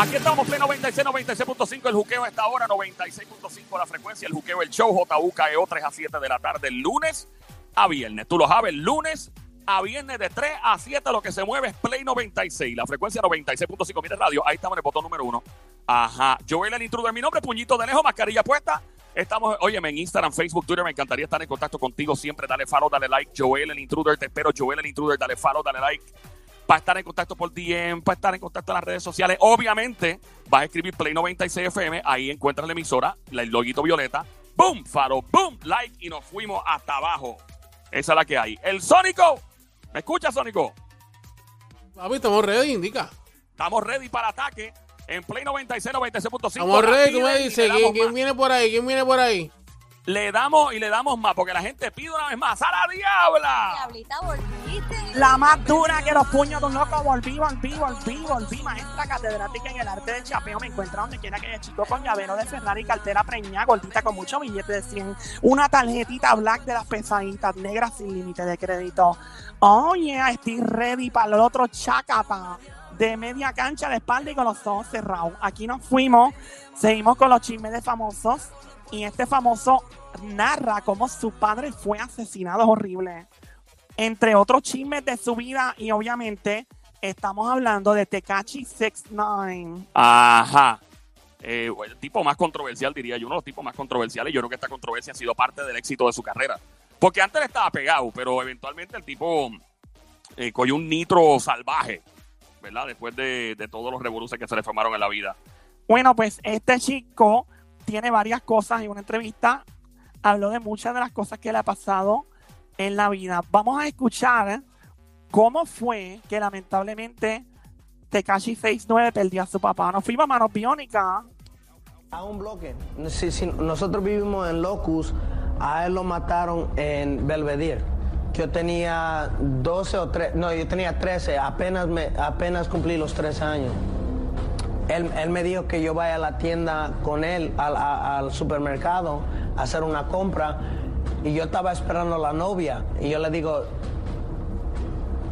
Aquí estamos, Play 96, 96.5, el juqueo a esta hora, 96.5 la frecuencia, el juqueo, el show, JUKEO, 3 a 7 de la tarde, lunes a viernes. Tú lo sabes, lunes a viernes de 3 a 7, lo que se mueve es Play 96, la frecuencia 96.5. Mire radio, ahí estamos en el botón número uno. Ajá, Joel el intruder, mi nombre, puñito de lejos, mascarilla puesta. Estamos, óyeme, en Instagram, Facebook, Twitter, me encantaría estar en contacto contigo siempre. Dale follow, dale like, Joel el intruder, te espero, Joel el intruder, dale follow, dale like para estar en contacto por DM, para estar en contacto en las redes sociales. Obviamente, vas a escribir Play 96 FM, ahí encuentras la emisora, el loguito violeta, boom, faro, boom, like, y nos fuimos hasta abajo. Esa es la que hay. El Sónico, ¿me escuchas, Sónico? Papi, estamos ready, indica. Estamos ready para ataque en Play 96, 96.5. Estamos ready, tú me dices. ¿Quién, quién viene por ahí? ¿Quién viene por ahí? Le damos y le damos más, porque la gente pide una vez más. ¡A la diabla! Diablita, volviste. La más dura que los puños de un loco. Volví, volví, volví, volví. Maestra catedrática en el arte del chapeo. Me encuentra donde quiera que haya chico con llavero de Ferrari, cartera preñada, gordita con mucho billete de 100. Una tarjetita black de las pesaditas, negras sin límite de crédito. Oh, yeah, estoy ready para el otro chacata. De media cancha de espalda y con los ojos cerrados. Aquí nos fuimos. Seguimos con los chismes de famosos. Y este famoso narra cómo su padre fue asesinado horrible entre otros chismes de su vida y obviamente estamos hablando de Tekachi 69. Ajá. Eh, el tipo más controversial, diría yo, uno de los tipos más controversiales. Yo creo que esta controversia ha sido parte del éxito de su carrera. Porque antes le estaba pegado, pero eventualmente el tipo eh, cogió un nitro salvaje, ¿verdad? Después de, de todos los revoluciones que se le formaron en la vida. Bueno, pues este chico tiene varias cosas en una entrevista. Habló de muchas de las cosas que le ha pasado en la vida. Vamos a escuchar cómo fue que lamentablemente Tekashi 69 perdió a su papá. Nos fuimos a manos biónicas. A un bloque. Si, si nosotros vivimos en Locus, a él lo mataron en Belvedere. Yo tenía 12 o 13, no, yo tenía 13, apenas, me, apenas cumplí los 13 años. Él, me dijo que yo vaya a la tienda con él, al, supermercado, a hacer una compra. Y yo estaba esperando a la novia. Y yo le digo,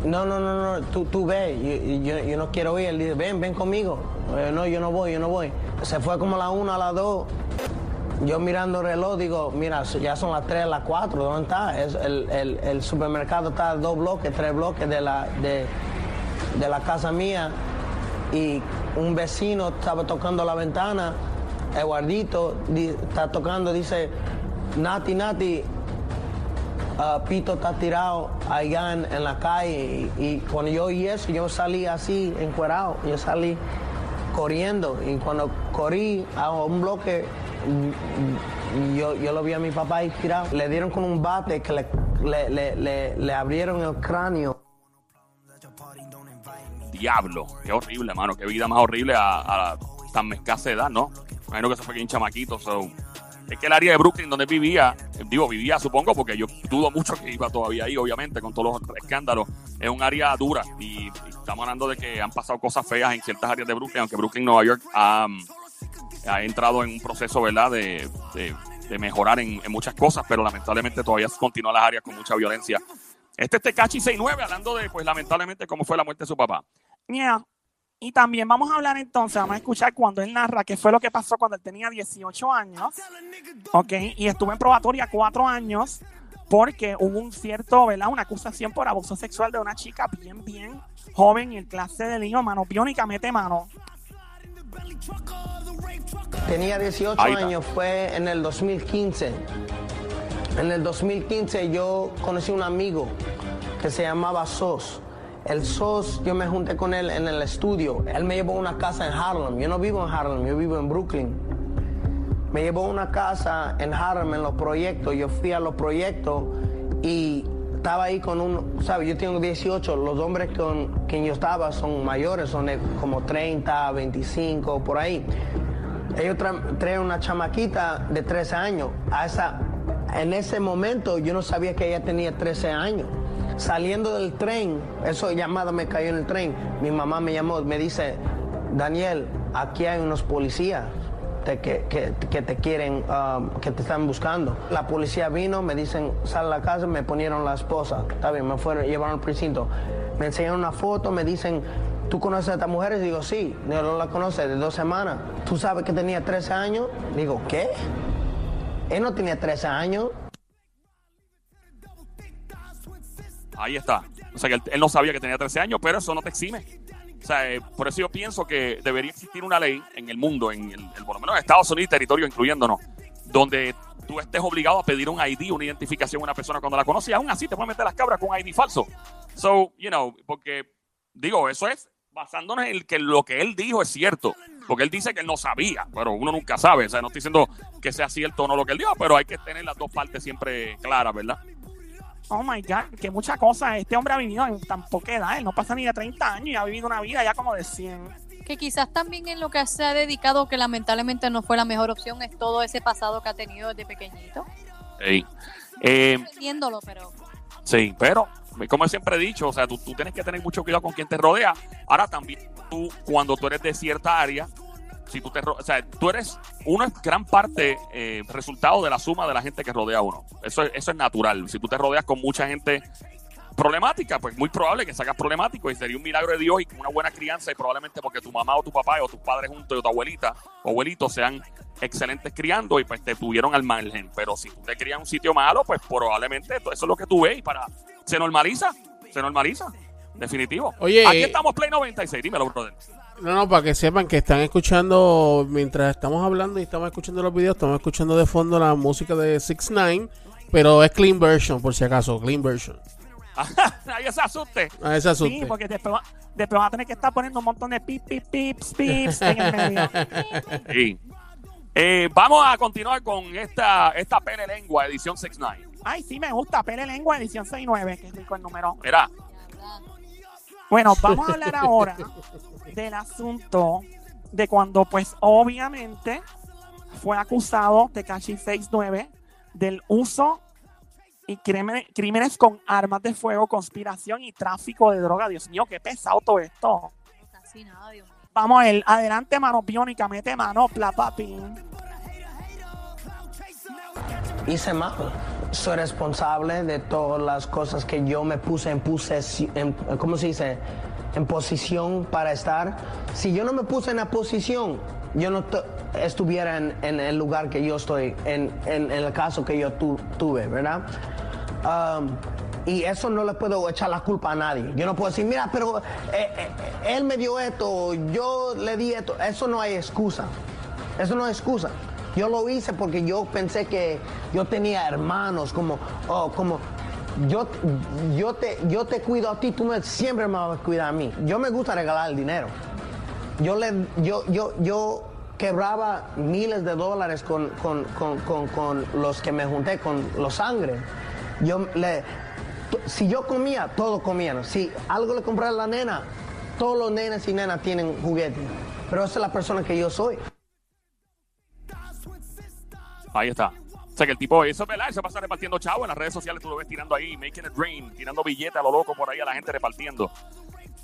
no, no, no, no, tú, tú ve, yo, yo no quiero ir. Él dice, ven, ven conmigo. Eh, no, yo no voy, yo no voy. Se fue como a la una, a las dos. Yo mirando el reloj digo, mira, ya son las tres, las cuatro, ¿dónde está? Es el, el- el supermercado está a dos bloques, tres bloques de la, de, de la casa mía. Y un vecino estaba tocando la ventana, Eduardito di- está tocando, dice, Nati, Nati, Ah, Pito está tirado allá en, la calle y, cuando yo oí eso, yo salí así, encuerado, yo salí corriendo y cuando corrí a un bloque, yo, yo lo vi a mi papá ahí tirado. Le dieron con un bate que le, le- le abrieron el cráneo. Diablo, qué horrible, mano. Qué vida más horrible a, a tan escasa edad, ¿no? Imagino que se fue bien chamaquito. so. Es que el área de Brooklyn donde vivía, digo, vivía supongo, porque yo dudo mucho que iba todavía ahí, obviamente, con todos los escándalos. Es un área dura y, estamos hablando de que han pasado cosas feas en ciertas áreas de Brooklyn, aunque Brooklyn, Nueva York, ha, ha entrado en un proceso, ¿verdad?, de, de- mejorar en, en muchas cosas, pero lamentablemente todavía continúan las áreas con mucha violencia. Este es Tecachi 69, hablando de, pues, lamentablemente, cómo fue la muerte de su papá. Yeah. Y también vamos a hablar entonces, vamos a escuchar cuando él narra qué fue lo que pasó cuando él tenía 18 años. Ok, y estuvo en probatoria cuatro años porque hubo un cierto, ¿verdad? Una acusación por abuso sexual de una chica bien, bien joven y en clase de lío, mano biónica, mete mano. Tenía 18 Ahí está. años, fue en el 2015. En el 2015 yo conocí un amigo que se llamaba Sos. El Sos, yo me junté con él en el estudio. Él me llevó a una casa en Harlem. Yo no vivo en Harlem, yo vivo en Brooklyn. Me llevó a una casa en Harlem en los proyectos. Yo fui a los proyectos y estaba ahí con un, ¿sabes? Yo tengo 18. Los hombres con quien yo estaba son mayores, son como 30, 25, por ahí. Ellos tra- traen una chamaquita de 13 años. A esa, en ese momento yo no sabía que ella tenía 13 años. Saliendo del tren, eso llamada me cayó en el tren. Mi mamá me llamó, me dice, Daniel, aquí hay unos policías que, te quieren, um, que te están buscando. La policía vino, me dicen, sal a la casa, me ponieron la esposa. Está bien, me fueron, llevaron al precinto. Me enseñaron una foto, me dicen, ¿tú conoces a esta mujer? Y digo, sí, yo no la conoce de dos semanas. ¿Tú sabes que tenía 13 años? Digo, ¿qué? Él no tenía 13 años. Ahí está. O sea que él, no sabía que tenía 13 años, pero eso no te exime. O sea, eh, por eso yo pienso que debería existir una ley en el mundo, en el, por lo menos en Estados Unidos territorio incluyéndonos, donde tú estés obligado a pedir un ID, una identificación a una persona cuando la conoces y aún así te pueden meter las cabras con un ID falso. So, you know, porque digo, eso es basándonos en que lo que él dijo es cierto. Porque él dice que él no sabía, pero uno nunca sabe. O sea, no estoy diciendo que sea cierto o no lo que él dijo, pero hay que tener las dos partes siempre claras, ¿verdad? Oh my God, que muchas cosas. Este hombre ha vivido en tan poca edad. Él no pasa ni de 30 años y ha vivido una vida ya como de 100. Que quizás también en lo que se ha dedicado, que lamentablemente no fue la mejor opción, es todo ese pasado que ha tenido desde pequeñito. Ey. Eh, pero Sí, pero como siempre he dicho, o sea, tú, tú tienes que tener mucho cuidado con quien te rodea. Ahora también tú, cuando tú eres de cierta área, si tú te, o sea, tú eres, uno es gran parte eh, resultado de la suma de la gente que rodea a uno. Eso, es- eso es natural. Si tú te rodeas con mucha gente problemática, pues muy probable que salgas problemático y sería un milagro de Dios y con una buena crianza y probablemente porque tu mamá o tu papá o tus padres juntos o tu abuelita o abuelito sean excelentes criando y pues te tuvieron al margen. Pero si tú te crías en un sitio malo, pues probablemente eso es lo que tú ves y para... Se normaliza, se normaliza, definitivo. Oye, Aquí estamos Play 96, dímelo, brother. No, no, para que sepan que están escuchando, mientras estamos hablando y estamos escuchando los videos, estamos escuchando de fondo la música de 6 9 pero es clean version, por si acaso, clean version. Nadie se asuste. A ese asuste. Sí, porque después, va- después van a tener que estar poniendo un montón de pip, pip, pips, pips en el medio. Sí. Eh, vamos a continuar con esta, esta pene lengua, edición 69. Ay, sí, me gusta. Pele Lengua, edición 69, que es rico el número. Mira, Bueno, vamos a hablar ahora del asunto de cuando, pues, obviamente fue acusado Tekashi 69 del uso y crímenes, crímenes con armas de fuego, conspiración y tráfico de droga. Dios mío, qué pesado todo esto. nada, Dios mío. Vamos a él, adelante, mano biónica, mete mano, pla, papi. hice mal. Soy responsable de todas las cosas que yo me puse en, en ¿cómo se dice? En posición para estar. Si yo no me puse en la posición, yo no tu- estuviera en, el lugar que yo estoy, en, el caso que yo tu- tuve, ¿verdad? Um, y eso no le puedo echar la culpa a nadie. Yo no puedo decir, mira, pero eh, eh, él me dio esto, yo le di esto. Eso no hay excusa. Eso no es excusa. Yo lo hice porque yo pensé que yo tenía hermanos, como, oh, como, yo, yo, te, yo te cuido a ti, tú me, siempre me vas a cuidar a mí. Yo me gusta regalar el dinero. Yo, le, yo, yo, yo quebraba miles de dólares con, con, con, con, los que me junté, con los sangre. Yo le, si yo comía, todos comían. Si algo le compraba a la nena, todos los nenes y nenas tienen juguetes. Pero esa es la persona que yo soy. ahí está. O sea que el tipo, eso es verdad, eso pasa repartiendo chavo en las redes sociales, tú lo ves tirando ahí, making it rain, tirando billetes a lo loco por ahí a la gente repartiendo.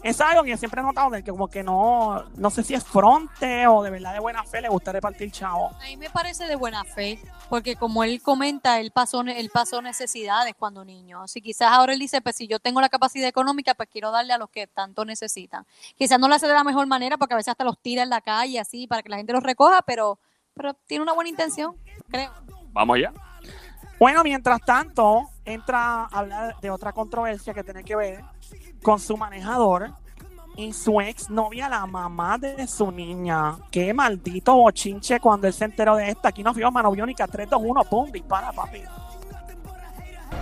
Es algo que yo siempre he notado de que como que no, no sé si es fronte o de verdad de buena fe le gusta repartir chavo. A mí me parece de buena fe, porque como él comenta, él pasó, él pasó necesidades cuando niño. Así quizás ahora él dice, pues si yo tengo la capacidad económica, pues quiero darle a los que tanto necesitan. Quizás no lo hace de la mejor manera, porque a veces hasta los tira en la calle, así, para que la gente los recoja, pero, pero tiene una buena intención, creo. Vamos allá. Bueno, mientras tanto, entra a hablar de otra controversia que tiene que ver con su manejador y su ex novia, la mamá de su niña. Qué maldito bochinche cuando él se enteró de esto. Aquí nos vio mano biónica 3, 2, 1, pum, dispara, papi.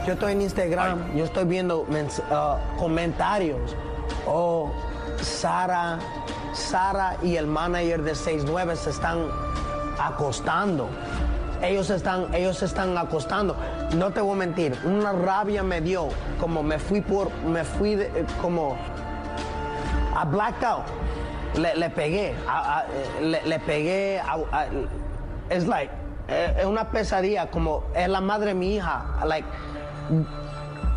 Yo estoy en Instagram, yo estoy viendo ah, comentarios. Oh, Sara, Sara y el manager de 69 se están acostando. Ellos están, ellos están acostando. No te voy a mentir, una rabia me dio, como me fui por, me fui eh, como a blacked out. Le, le pegué, a- a- le, le pegué. es like, eh, es una pesadilla, como es la madre de mi hija. Like,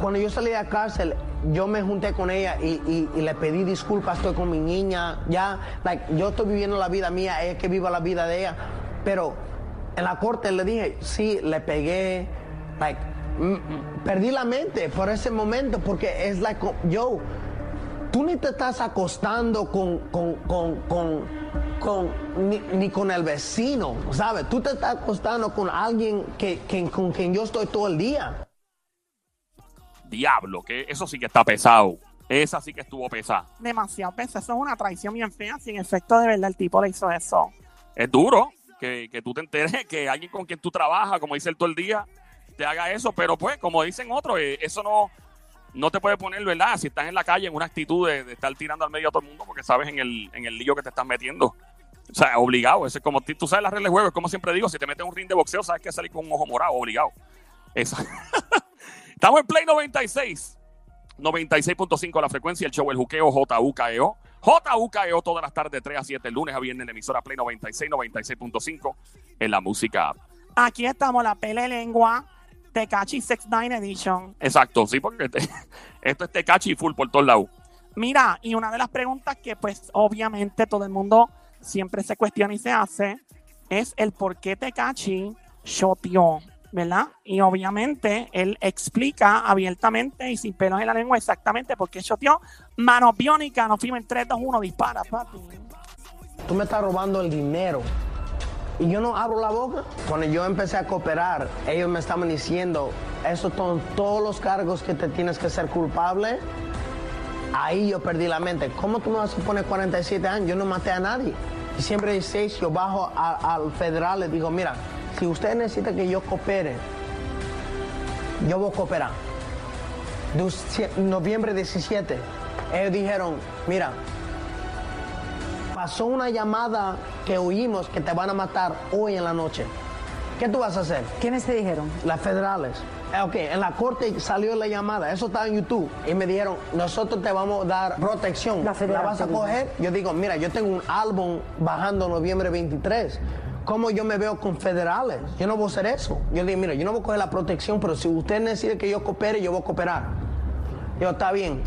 cuando yo salí de la cárcel, yo me junté con ella y, y- y le pedí disculpas, estoy con mi niña, ya, like, yo estoy viviendo la vida mía, ella que viva la vida de ella, pero en la corte le dije, sí, le pegué, like, mm, mm, perdí la mente por ese momento, porque es like, yo, tú ni te estás acostando con, con, con, con, con- ni, ni con el vecino, ¿sabes? Tú te estás acostando con alguien que, que- con quien yo estoy todo el día. Diablo, que eso sí que está pesado. Esa sí que estuvo pesada. Demasiado veces. Eso es una traición bien fea. Si en efecto de verdad el tipo le hizo eso. Es duro que, que tú te enteres que alguien con quien tú trabajas, como dice él todo el día, te haga eso. Pero pues, como dicen otros, eh, eso no, no te puede poner, ¿verdad? Si estás en la calle en una actitud de, estar tirando al medio a todo el mundo porque sabes en el, en el lío que te estás metiendo. O sea, obligado. Eso es como, tú sabes las reglas de juego, es como siempre digo, si te metes un ring de boxeo, sabes que salir con un ojo morado, obligado. Estamos en Play 96. 96.5 la frecuencia, el show El Juqueo, JUKEO. JUKEO todas las tardes, 3 a 7, lunes a viernes en la emisora Play 96, 96.5 en la música. Aquí estamos, la pele lengua. Tecachi 69 Edition. Exacto, sí, porque te- esto es tecachi full por todos lados. Mira, y una de las preguntas que pues obviamente todo el mundo siempre se cuestiona y se hace es el por qué Tecachi shoteó, ¿verdad? Y obviamente él explica abiertamente y sin pelos en la lengua exactamente por qué shoteó. Mano biónica, nos fuimos en 3, 2, 1, dispara, papi. Tú me estás robando el dinero. Y yo no abro la boca. Cuando yo empecé a cooperar, ellos me estaban diciendo, esos son todos los cargos que te tienes que ser culpable. Ahí yo perdí la mente. ¿Cómo tú me vas a poner 47 años? Yo no maté a nadie. Y siempre dice, yo bajo al federal, le digo, mira, si usted necesita que yo coopere, yo voy a cooperar. De noviembre 17, ellos dijeron, mira, pasó una llamada que oímos que te van a matar hoy en la noche. ¿Qué tú vas a hacer? ¿Quiénes te dijeron? Las federales. Eh, Ok, en la corte salió la llamada, eso estaba en YouTube. Y me dijeron, nosotros te vamos a dar protección. La ¿La, vas a coger? Yo digo, mira, yo tengo un álbum bajando noviembre 23. ¿Cómo yo me veo con federales? Yo no voy a hacer eso. Yo digo, mira, yo no voy a coger la protección, pero si usted necesita que yo coopere, yo voy a cooperar. Yo, está bien.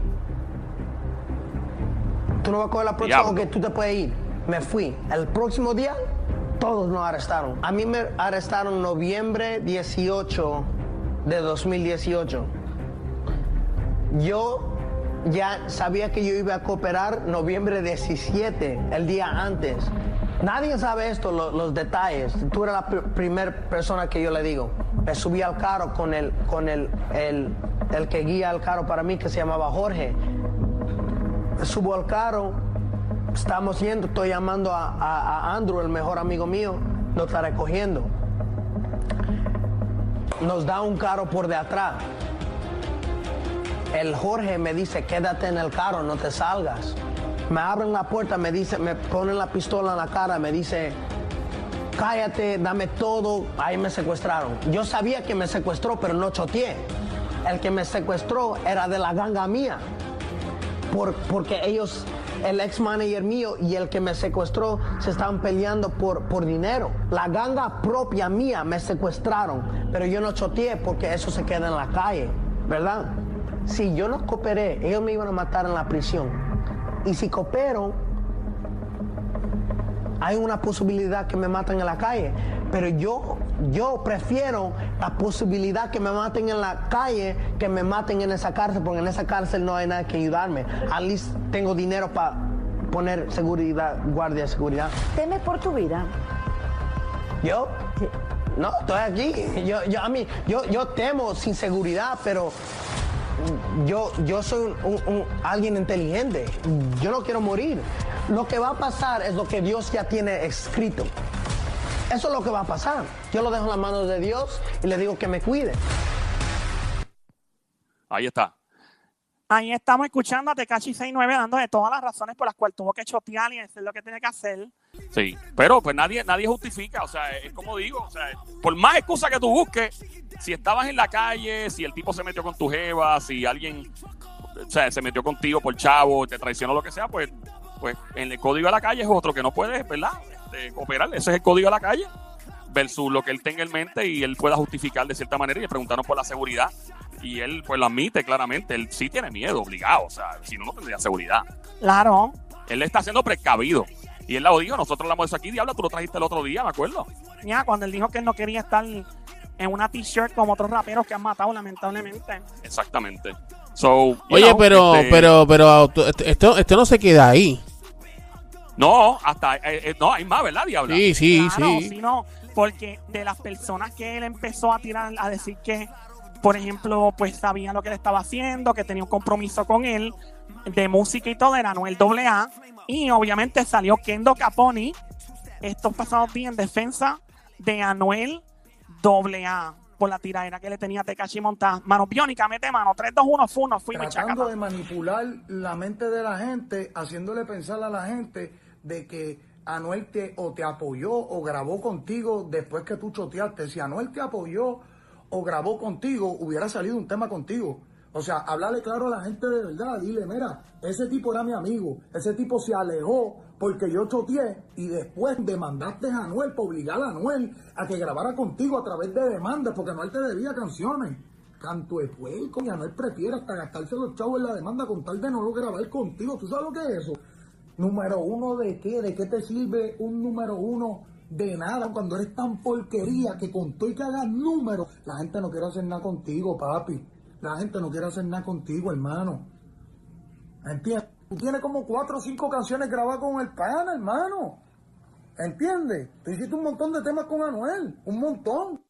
Tú no vas a coger la protección, ok, tú te puedes ir. Me fui. El próximo día, todos nos arrestaron. A mí me arrestaron noviembre 18 de 2018. Yo ya sabía que yo iba a cooperar noviembre 17, el día antes. Nadie sabe esto, lo- los detalles. Tú eres la primera persona que yo le digo. Me subí al carro con, el, con el, el, el que guía el carro para mí, que se llamaba Jorge. Subo al carro, estamos yendo, estoy llamando a, Andrew, el mejor amigo mío, lo está recogiendo. Nos da un carro por de atrás. El Jorge me dice, quédate en el carro, no te salgas. Me abren la puerta, me dice, me ponen la pistola en la cara, me dice, cállate, dame todo. Ahí me secuestraron. Yo sabía que me secuestró, pero no choteé. El que me secuestró era de la ganga mía por- porque ellos, el ex manager mío y el que me secuestró, se estaban peleando por, por dinero. La ganga propia mía me secuestraron, pero yo no choteé porque eso se queda en la calle, ¿verdad? Si yo no cooperé, ellos me iban a matar en la prisión. Y si coopero, hay una posibilidad que me maten en la calle. Pero yo, yo prefiero la posibilidad que me maten en la calle que me maten en esa cárcel, porque en esa cárcel no hay nadie que ayudarme. At least tengo dinero para poner seguridad, guardia de seguridad. ¿Temes por tu vida? ¿Yo? No, estoy aquí. Yo, yo, a mí, yo, yo temo sin seguridad, pero yo, yo soy un- un- alguien inteligente. Yo no quiero morir. Lo que va a pasar es lo que Dios ya tiene escrito. Eso es lo que va a pasar. Yo lo dejo en las manos de Dios y le digo que me cuide. Ahí está. Ahí estamos escuchando a Tecachi 69 dando de todas las razones por las cuales tuvo que chotear y hacer lo que tiene que hacer. Sí, pero pues nadie, nadie justifica, o sea, es como digo, o sea, por más excusa que tú busques, si estabas en la calle, si el tipo se metió con tu jeva, si alguien, o sea, se metió contigo por chavo, te traicionó lo que sea, pues, pues en el código de la calle es otro que no puedes, ¿verdad? Este, cooperar, ese es el código de la calle, versus lo que él tenga en mente y él pueda justificar de cierta manera y le preguntaron por la seguridad y él pues lo admite claramente, él sí tiene miedo, obligado, o sea, si no, no tendría seguridad. Claro. Él está siendo precavido. Y él lo dijo, nosotros hablamos de eso aquí, Diablo, tú lo trajiste el otro día, me acuerdo. Ya, cuando él dijo que él no quería estar en una t-shirt como otros raperos que han matado, lamentablemente. Exactamente. So, Oye, know, pero, este, pero, pero, esto, esto no se queda ahí. No, hasta. eh, eh, no, hay más, ¿verdad, Diabla? Sí, sí, Claro, sí. si no, porque de las personas que él empezó a tirar, a decir que, por ejemplo, pues sabían lo que él estaba haciendo, que tenía un compromiso con él de música y todo, era Anuel AA. Y obviamente salió Kendo Caponi estos pasados días en defensa de Anuel AA por la tiradera que le tenía a Tekashi montada. Mano biónica, mete mano. 3, 2, 1, fu, no fuimos tratando de manipular la mente de la gente, haciéndole pensar a la gente de que Anuel te o te apoyó o grabó contigo después que tú choteaste. Si Anuel te apoyó o grabó contigo, hubiera salido un tema contigo. O sea, hablarle claro a la gente de verdad, dile, mira, ese tipo era mi amigo, ese tipo se alejó porque yo choteé y después demandaste a Anuel para obligar a Anuel a que grabara contigo a través de demandas porque Anuel te debía canciones. Canto de puerco, y Anuel prefiere hasta gastarse los chavos en la demanda con tal de no lo grabar contigo. ¿Tú sabes lo que es eso? Número uno de qué? ¿De qué te sirve un número uno? De nada, cuando eres tan porquería que con todo y que hagas números, la gente no quiere hacer nada contigo, papi. La gente no quiere hacer nada contigo, hermano. ¿Entiendes? Tú tienes como cuatro o cinco canciones grabadas con el pana, hermano. ¿Entiendes? Tú hiciste un montón de temas con Anuel, un montón.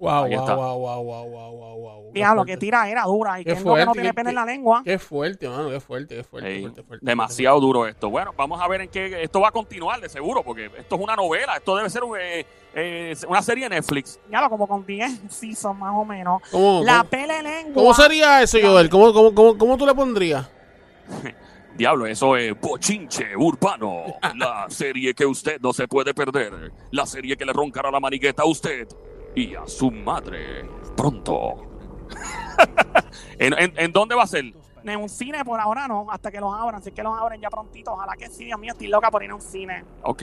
Wow, Ahí wow, está. wow, wow, wow, wow, wow, wow. Diablo, Qué que fuerte. tira era dura. Y Qué Kendo que no fuerte, tiene pena en la lengua. Qué fuerte, mano, qué fuerte, qué fuerte, Ey, fuerte, fuerte, demasiado duro esto. Bueno, vamos a ver en qué esto va a continuar de seguro, porque esto es una novela, esto debe ser un, eh, eh, una serie de Netflix. Ya lo como con 10 seasons más o menos. ¿Cómo, La cómo- pele lengua. cómo sería eso, Joel? ¿Cómo, cómo, cómo, cómo tú le pondrías? Diablo, eso es Bochinche Urbano, la serie que usted no se puede perder, la serie que le roncará la manigueta a usted y a su madre pronto. ¿En, en, en dónde va a ser? En un cine por ahora no, hasta que los abran. Si es que los abren ya prontito. Ojalá que sí, Dios mío, estoy loca por ir a un cine. Ok.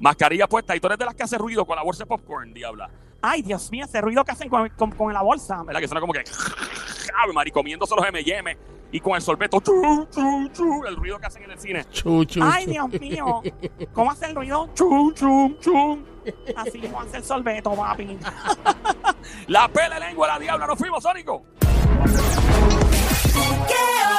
Mascarilla puesta y tú eres de las que hace ruido con la bolsa de popcorn, diabla. Ay, Dios mío, ese ruido que hacen con, con, con la bolsa. ¿Verdad? Que suena como que. Ave Mari, comiéndose los M&M y con el sorbeto. chu, chu, chu, el ruido que hacen en el cine. Chu, chu, Ay. Dios mío. ¿Cómo hace el ruido? Chum, chum, chum. Así como hace el sorbeto, papi. La pele lengua, la diabla. Nos fuimos, Sónico. que